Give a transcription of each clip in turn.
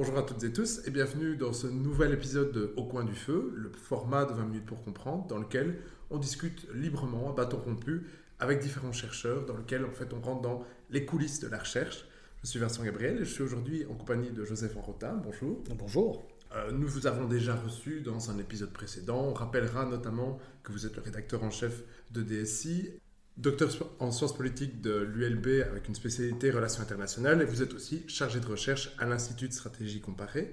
Bonjour à toutes et tous et bienvenue dans ce nouvel épisode de Au coin du feu, le format de 20 minutes pour comprendre, dans lequel on discute librement, à bâton rompu, avec différents chercheurs, dans lequel en fait on rentre dans les coulisses de la recherche. Je suis Vincent Gabriel et je suis aujourd'hui en compagnie de Joseph Enrotin. Bonjour. Bonjour. Euh, nous vous avons déjà reçu dans un épisode précédent. On rappellera notamment que vous êtes le rédacteur en chef de DSI, docteur en sciences politiques de l'ULB avec une spécialité relations internationales et vous êtes aussi chargé de recherche à l'Institut de stratégie comparée.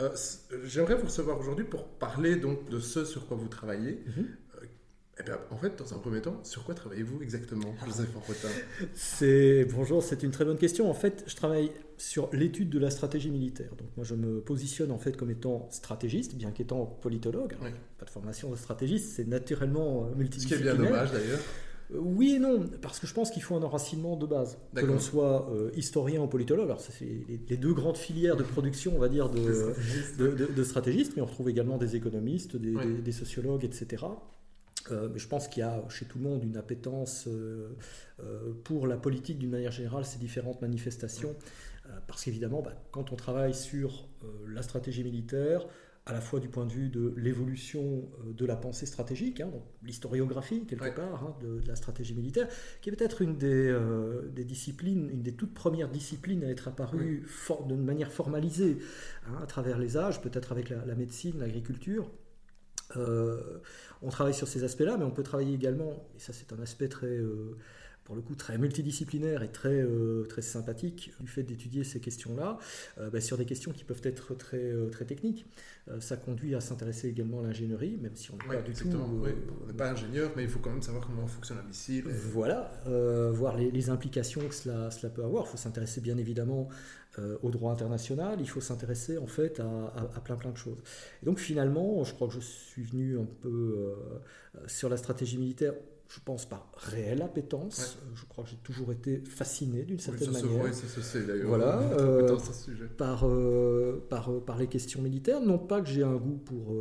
Euh, J'aimerais vous recevoir aujourd'hui pour parler donc de ce sur quoi vous travaillez. Mhm. Eh bien, en fait, dans un premier temps, sur quoi travaillez-vous exactement, Joseph C'est bonjour, c'est une très bonne question. En fait, je travaille sur l'étude de la stratégie militaire. Donc moi, je me positionne en fait comme étant stratégiste, bien qu'étant politologue. Pas de formation de stratégiste, c'est naturellement multidisciplinaire. Ce qui est bien dommage d'ailleurs. Euh, oui et non, parce que je pense qu'il faut un enracinement de base. Que l'on soit euh, historien ou politologue, alors c'est les, deux grandes filières de production, on va dire, de, de, stratégistes, mais on retrouve également des économistes, des sociologues, etc. Euh, mais je pense qu'il y a chez tout le monde une appétence euh, euh, pour la politique d'une manière générale, ces différentes manifestations. parce qu'évidemment, bah, quand on travaille sur la stratégie militaire, à la fois du point de vue de l'évolution de la pensée stratégique, hein, l'historiographie quelque part hein, de, la stratégie militaire, qui est peut-être une des, des, disciplines, une des toutes premières disciplines à être apparue de manière formalisée hein, à travers les âges, peut-être avec la, la médecine, l'agriculture. Euh, on travaille sur ces aspects-là, mais on peut travailler également, et ça c'est un aspect très, euh, pour le coup, très multidisciplinaire et très, euh, très sympathique du fait d'étudier ces questions-là, bah, sur des questions qui peuvent être très, très techniques. ça conduit à s'intéresser également à l'ingénierie, même si on n'est pas du tout... on n'est pas ingénieur, mais il faut quand même savoir comment fonctionne un missile. Voilà, voir les, implications que cela, cela peut avoir. Il faut s'intéresser bien évidemment euh, au droit international, il faut s'intéresser en fait à, plein plein de choses. Et donc finalement, je crois que je suis venu un peu euh, sur la stratégie militaire, je pense par réelle appétence. Euh, je crois que j'ai toujours été fasciné d'une certaine oui, ça manière. Se voit, ça se d'ailleurs. Voilà, par, par, par les questions militaires. Non pas que j'ai un goût pour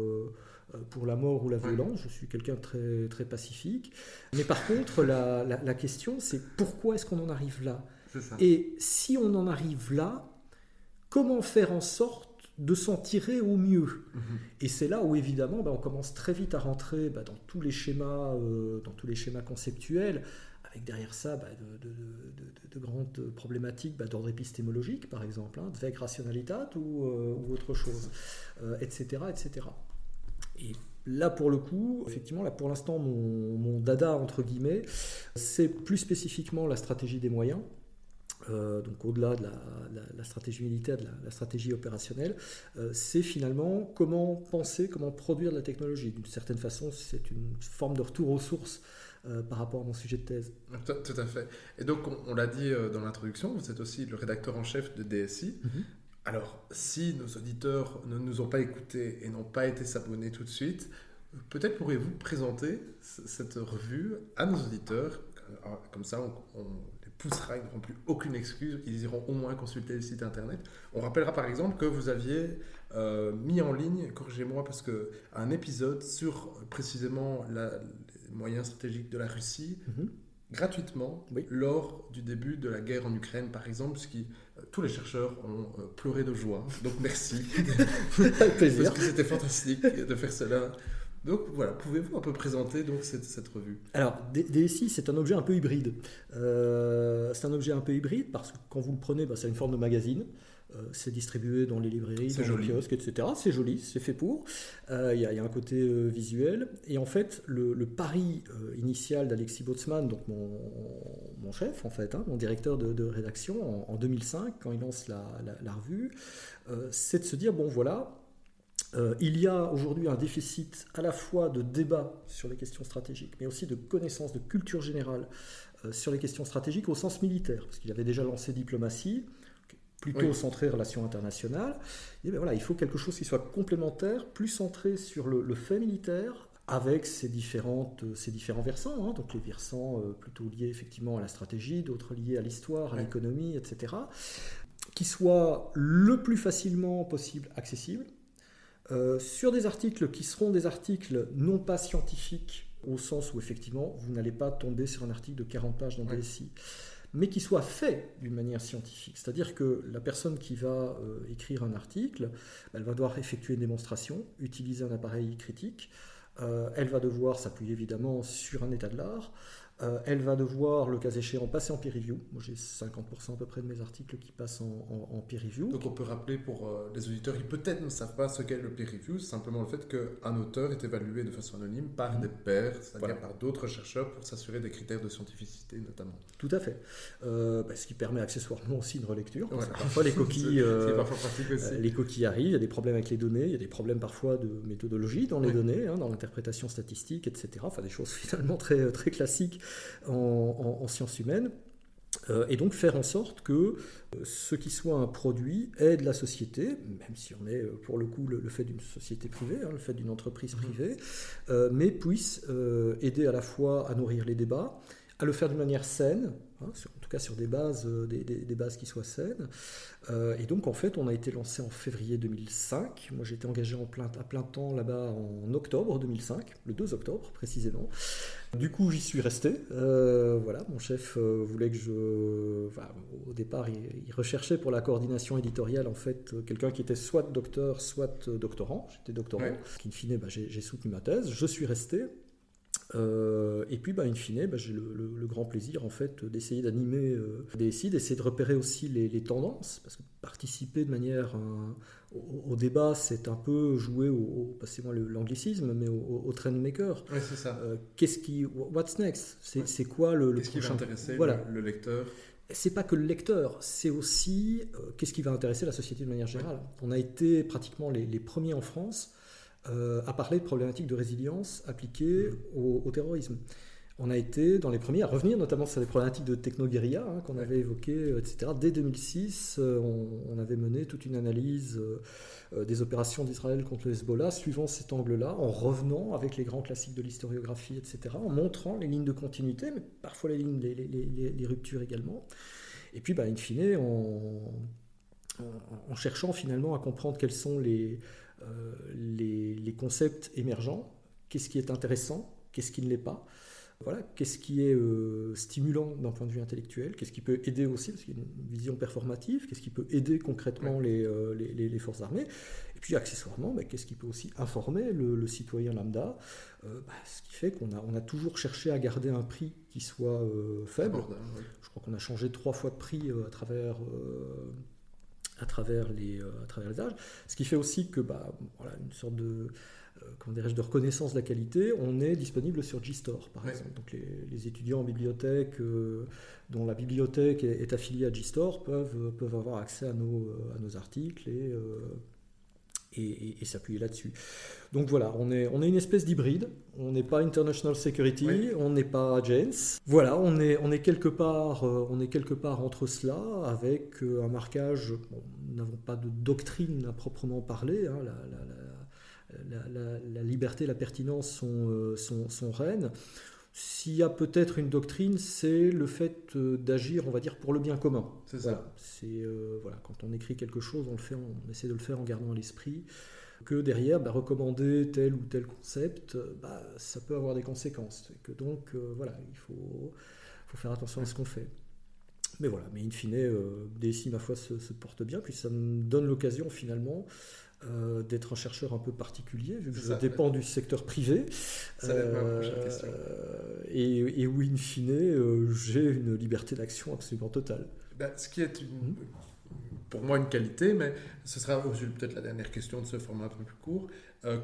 pour la mort ou la violence. Je suis quelqu'un très, très pacifique. Mais par contre, la, la, la question, c'est pourquoi est-ce qu'on en arrive là? Et si on en arrive là, comment faire en sorte de s'en tirer au mieux mhm. Et c'est là où évidemment bah, on commence très vite à rentrer bah, dans tous les schémas, euh, dans tous les schémas conceptuels, avec derrière ça bah, de, grandes problématiques d'ordre épistémologique, par exemple, hein, de rationalitat ou, euh, ou, autre chose, etc., euh, etc. Et Là, pour le coup, effectivement, là, pour l'instant, mon, mon, dada, entre guillemets, c'est plus spécifiquement la stratégie des moyens. Euh, donc au-delà de la, stratégie militaire, de la, stratégie opérationnelle, euh, c'est finalement comment penser, comment produire de la technologie. D'une certaine façon, c'est une forme de retour aux sources euh, par rapport à mon sujet de thèse. Tout, à fait. Et donc, on, l'a dit dans l'introduction, vous êtes aussi le rédacteur en chef de DSI. Mhm. Alors, si nos auditeurs ne nous ont pas écoutés et n'ont pas été s'abonner tout de suite, peut-être pourriez-vous présenter cette revue à nos auditeurs? Comme ça, on poussera, ils n'auront plus aucune excuse, ils iront au moins consulter le site internet. On rappellera par exemple que vous aviez euh, mis en ligne, corrigez-moi, parce que un épisode sur précisément la, les moyens stratégiques de la Russie. Mhm. gratuitement lors du début de la guerre en Ukraine, par exemple, ce qui euh, tous les chercheurs ont euh, pleuré de joie. Donc merci. Avec plaisir. Parce que c'était fantastique de faire cela. Donc voilà, pouvez-vous un peu présenter donc cette, cette revue? Alors, DSI, c'est un objet un peu hybride. Euh, c'est un objet un peu hybride parce que quand vous le prenez, bah, c'est une forme de magazine. Euh, c'est distribué dans les librairies, dans les kiosques, etc. C'est joli, c'est fait pour. Euh, il y, a un côté visuel. Et en fait, le, pari initial d'Alexis Botsman, donc mon, mon, chef, en fait, hein, mon directeur de, rédaction, en, 2005, quand il lance la, la revue, c'est de se dire, bon voilà, euh, il y a aujourd'hui un déficit à la fois de débat sur les questions stratégiques, mais aussi de connaissances, de culture générale euh, sur les questions stratégiques au sens militaire, parce qu'il avait déjà lancé diplomatie, plutôt centré relations internationales. Et bien voilà, il faut quelque chose qui soit complémentaire, plus centré sur le, fait militaire, avec ces, différentes, ces différents versants, hein. donc les versants euh, plutôt liés effectivement à la stratégie, d'autres liés à l'histoire, à l'économie, etc., qui soit le plus facilement possible accessible, euh, sur des articles qui seront des articles non pas scientifiques, au sens où effectivement vous n'allez pas tomber sur un article de 40 pages dans DSI, mais qui soit fait d'une manière scientifique. C'est-à-dire que la personne qui va euh, écrire un article, elle va devoir effectuer une démonstration, utiliser un appareil critique, euh, elle va devoir s'appuyer évidemment sur un état de l'art, euh, elle va devoir, le cas échéant, passer en peer review. Moi, j'ai 50% à peu près de mes articles qui passent en, peer review. Donc, on peut rappeler pour euh, les auditeurs qui peut-être ne savent pas ce qu'est le peer review, c'est simplement le fait qu'un auteur est évalué de façon anonyme par mhm. des pairs, c'est-à-dire par d'autres chercheurs pour s'assurer des critères de scientificité notamment. Tout à fait. Euh, bah, ce qui permet accessoirement aussi une relecture. parfois, les coquilles, les coquilles arrivent, il y a des problèmes avec les données, il y a des problèmes parfois de méthodologie dans les données, hein, dans l'interprétation statistique, etc. Enfin, des choses finalement très, très classiques en, sciences humaines. Euh, et donc faire en sorte que euh, ce qui soit un produit aide la société, même si on est euh, pour le coup le, fait d'une société privée, hein, le fait d'une entreprise mhm. privée, mais puisse aider à la fois à nourrir les débats, à le faire d'une manière saine, hein, en tout cas sur des bases, des, des, bases qui soient saines. et donc en fait, on a été lancé en février 2005. Moi, j'ai été engagé en plein, à plein temps là-bas en octobre 2005, le 2 octobre précisément. Du coup, j'y suis resté. Euh, voilà, mon chef euh, voulait que je. Enfin, au départ, il, recherchait pour la coordination éditoriale en fait quelqu'un qui était soit docteur, soit doctorant. J'étais doctorant. Ouais. In fine, bah, j'ai soutenu ma thèse. Je suis resté. Euh, et puis, bah, in fine, bah, j'ai le, grand plaisir en fait d'essayer d'animer des DSI, d'essayer de repérer aussi les, les, tendances, parce que participer de manière au, débat, c'est un peu jouer au, passez-moi l'anglicisme, mais au, au trendmaker. Oui, c'est ça. Euh, qu'est-ce qui, what's next? C'est quoi le, le prochain qui va intéresser voilà. le, lecteur? C'est pas que le lecteur, c'est aussi euh, qu'est-ce qui va intéresser la société de manière générale. On a été pratiquement les, premiers en France euh, à parler de problématiques de résilience appliquées mmh. au, terrorisme on a été dans les premiers à revenir, notamment sur les problématiques de techno-guérilla hein, qu'on avait évoquées, euh, etc. Dès 2006, euh, on, avait mené toute une analyse euh, des opérations d'Israël contre le Hezbollah, suivant cet angle-là, en revenant avec les grands classiques de l'historiographie, etc., en montrant les lignes de continuité, mais parfois les, lignes, les, ruptures également. Et puis, bah, in fine, en, cherchant finalement à comprendre quels sont les, les concepts émergents, qu'est-ce qui est intéressant, qu'est-ce qui ne l'est pas. Voilà, qu'est-ce qui est euh, stimulant d'un point de vue intellectuel, qu'est-ce qui peut aider aussi, parce qu'il y a une vision performative, qu'est-ce qui peut aider concrètement euh, les, les, forces armées, et puis accessoirement, bah, qu'est-ce qui peut aussi informer le, citoyen lambda, euh, bah, ce qui fait qu'on a, on a toujours cherché à garder un prix qui soit faible. Je crois qu'on a changé trois fois de prix à travers à travers les, à travers les âges. Ce qui fait aussi que bah, voilà, une sorte de, euh, comment de reconnaissance de la qualité, on est disponible sur GStore, par exemple. Donc les, étudiants en bibliothèque euh, dont la bibliothèque est, affiliée à GStore peuvent, peuvent avoir accès à nos, à nos articles et, et, et, s'appuyer là-dessus. Donc voilà, on est, on est une espèce d'hybride. On n'est pas International Security, on n'est pas James. Voilà, on est, on est quelque part, euh, on est quelque part entre cela, avec un marquage. nous n'avons pas de doctrine à proprement parler. Hein, la, la, liberté, la pertinence sont, euh, sont, reines. S'il y a peut-être une doctrine, c'est le fait euh, d'agir, on va dire, pour le bien commun. C'est ça. C'est euh, voilà, quand on écrit quelque chose, on le fait, on essaie de le faire en gardant à l'esprit que derrière, bah, recommander tel ou tel concept, bah, ça peut avoir des conséquences. Et que donc, voilà, il faut, faut, faire attention à ce qu'on fait. Mais voilà, mais in fine, DSI, ma foi, se, se, porte bien, puis ça me donne l'occasion finalement euh, d'être un chercheur un peu particulier, vu que je dépends du secteur privé. Ça euh, question. Et, où, in fine, euh, j'ai une liberté d'action absolument totale. Bah, ce qui est mhm. pour moi une qualité, mais ce sera peut-être la dernière question de ce format un peu plus court.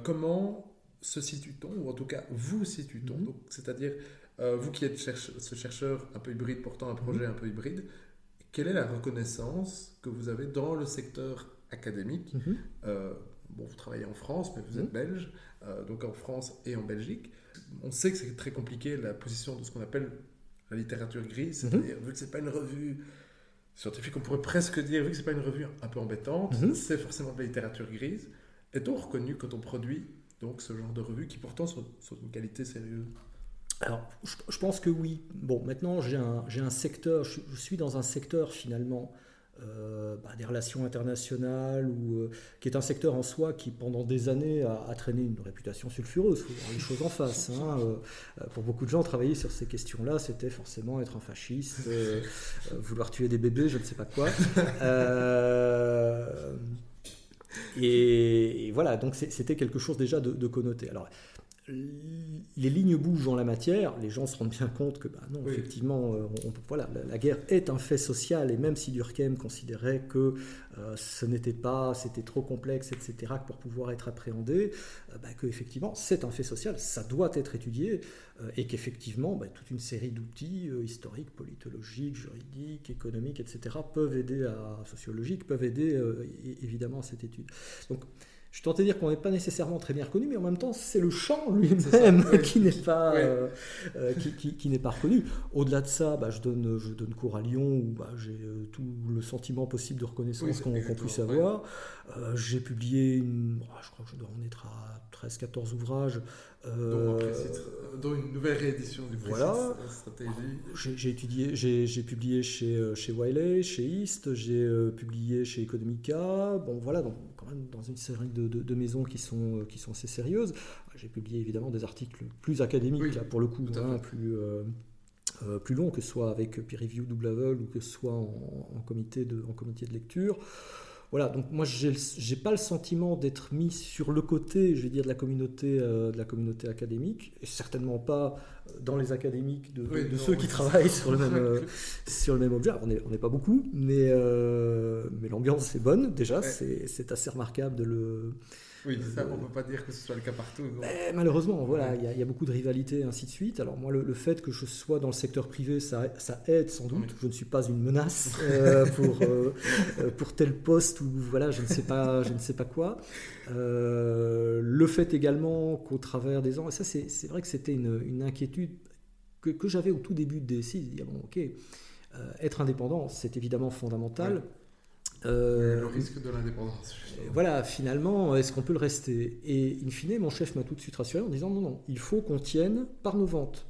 comment se situe-t-on, ou en tout cas vous situe-t-on, mhm. c'est-à-dire vous qui êtes ce chercheur un peu hybride, portant un projet mhm. un peu hybride, quelle est la reconnaissance que vous avez dans le secteur académique. Mhm. Euh, bon, vous travaillez en France, mais vous êtes mhm. belge, euh, donc en France et en Belgique. On sait que c'est très compliqué la position de ce qu'on appelle la littérature grise, mhm. c'est-à-dire vu que c'est pas une revue scientifique, on pourrait presque dire vu que c'est pas une revue un peu embêtante, c'est forcément de la littérature grise. Est-on reconnu quand on produit donc ce genre de revue qui pourtant sont, une qualité sérieuse? Alors, je, pense que oui. Bon, maintenant, j'ai un, un, secteur, je, suis dans un secteur finalement bah, des relations internationales, ou, qui est un secteur en soi qui, pendant des années, a, traîné une réputation sulfureuse. Il faut voir les choses en face. Hein. pour beaucoup de gens, travailler sur ces questions-là, c'était forcément être un fasciste, vouloir tuer des bébés, je ne sais pas quoi. Et, voilà, donc c'était quelque chose déjà de, de connoté. Alors, les lignes bougent en la matière, les gens se rendent bien compte que bah non, effectivement, euh, voilà, la, guerre est un fait social, et même si Durkheim considérait que euh, ce n'était pas, c'était trop complexe, etc., pour pouvoir être appréhendé, euh, bah, que effectivement, c'est un fait social, ça doit être étudié, et qu'effectivement, bah, toute une série d'outils historiques, politologiques, juridiques, économiques, etc., peuvent aider à, sociologiques, peuvent aider évidemment à cette étude. Donc, je tentais de dire qu'on n'est pas nécessairement très bien reconnu, mais en même temps, c'est le champ lui-même qui n'est pas, euh, euh, qui, qui, n'est pas reconnu. Au-delà de ça, bah, je, donne, je donne cours à Lyon où bah, j'ai euh, tout le sentiment possible de reconnaissance qu'on puisse avoir. j'ai publié, une, oh, je crois que je dois en être à 13-14 ouvrages. Dont, une nouvelle réédition du voilà. stratégie. J'ai étudié, j'ai publié chez, chez Wiley, chez East, j'ai publié chez Economica. Bon, voilà, donc dans une série de, maisons qui sont, euh, qui sont assez sérieuses. J'ai publié évidemment des articles plus académiques, là, pour le coup, hein, plus, euh, euh, plus longs, que ce soit avec peer review double level ou que ce soit en, comité, de, en comité de lecture. Voilà, donc moi j'ai pas le sentiment d'être mis sur le côté, je vais dire, de la communauté, de la communauté académique, et certainement pas dans les académiques de, ceux qui travaillent sur le même, sur le même objet. on n'est pas beaucoup, mais, mais l'ambiance est bonne déjà, c'est assez remarquable de le, oui, ça, on ne peut pas dire que ce soit le cas partout. Eh, malheureusement, voilà, il y, a beaucoup de rivalité, ainsi de suite. Alors moi, le, fait que je sois dans le secteur privé, ça, ça aide sans doute. Je ne suis pas une menace euh, pour, euh, euh, pour tel poste ou voilà, je ne sais pas, je ne sais pas quoi. le fait également qu'au travers des ans, et ça c'est vrai que c'était une, une, inquiétude que, que j'avais au tout début de DSI, bon ok, être indépendant, c'est évidemment fondamental. Euh, le risque de l'indépendance. Voilà, finalement, est-ce qu'on peut le rester? Et in fine, mon chef m'a tout de suite rassuré en disant non, non, il faut qu'on tienne par nos ventes.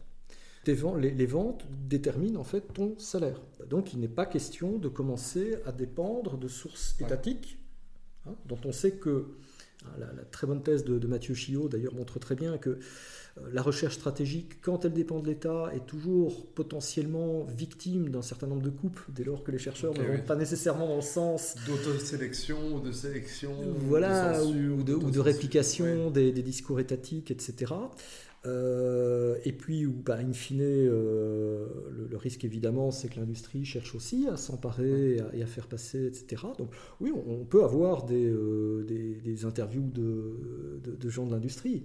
Les, ventes déterminent en fait ton salaire. Donc il n'est pas question de commencer à dépendre de sources étatiques, hein, dont on sait que hein, la, très bonne thèse de, de Mathieu Chiot d'ailleurs montre très bien que euh, la recherche stratégique, quand elle dépend de l'État, est toujours potentiellement victime d'un certain nombre de coupes, dès lors que les chercheurs ne vont pas nécessairement dans le sens d'autosélection, de sélection, voilà, ou, de, réplication des, discours étatiques, etc. Euh, et puis, bah, in fine, euh, le, risque évidemment, c'est que l'industrie cherche aussi à s'emparer et, à faire passer, etc. Donc, oui, on, peut avoir des, des, interviews de, de gens de l'industrie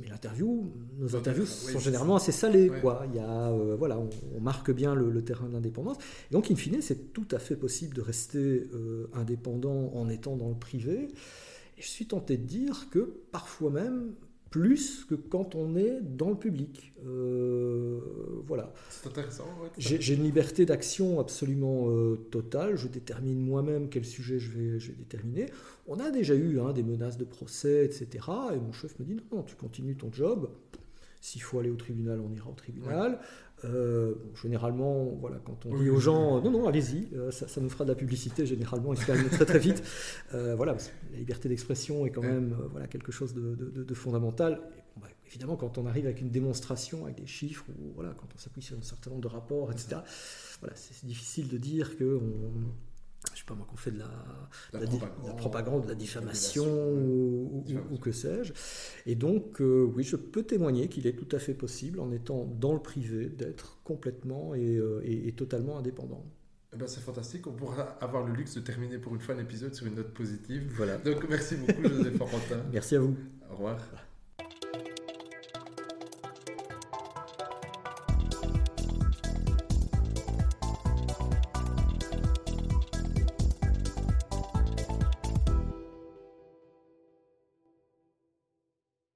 mais l'interview, nos interviews sont généralement assez salées. Quoi. Il y a, euh, voilà, on, marque bien le, terrain d'indépendance. Et donc, in fine, c'est tout à fait possible de rester euh, indépendant en étant dans le privé. Et je suis tenté de dire que parfois même, plus que quand on est dans le public. Euh, voilà. C'est intéressant. J'ai une liberté d'action absolument euh, totale. Je détermine moi-même quel sujet je vais, je vais, déterminer. On a déjà eu hein, des menaces de procès, etc. Et mon chef me dit non, tu continues ton job. S'il faut aller au tribunal, on ira au tribunal. Euh, généralement, voilà, quand on dit aux gens non, non, allez-y, euh, ça, nous fera de la publicité, généralement, ils se calment très très vite. Euh, voilà, la liberté d'expression est quand même voilà, quelque chose de, fondamental. Bah, évidemment, quand on arrive avec une démonstration, avec des chiffres, ou voilà, quand on s'appuie sur un certain nombre de rapports, etc., voilà, c'est difficile de dire qu'on sais pas moi, qu'on fait de la, propagande, de la diffamation, ou, que sais-je. Et donc, euh, oui, je peux témoigner qu'il est tout à fait possible, en étant dans le privé, d'être complètement et, euh, totalement indépendant. Eh ben, c'est fantastique, on pourra avoir le luxe de terminer pour une fois l'épisode sur une note positive. Voilà. Donc merci beaucoup Joseph Florentin. merci à vous. Au revoir.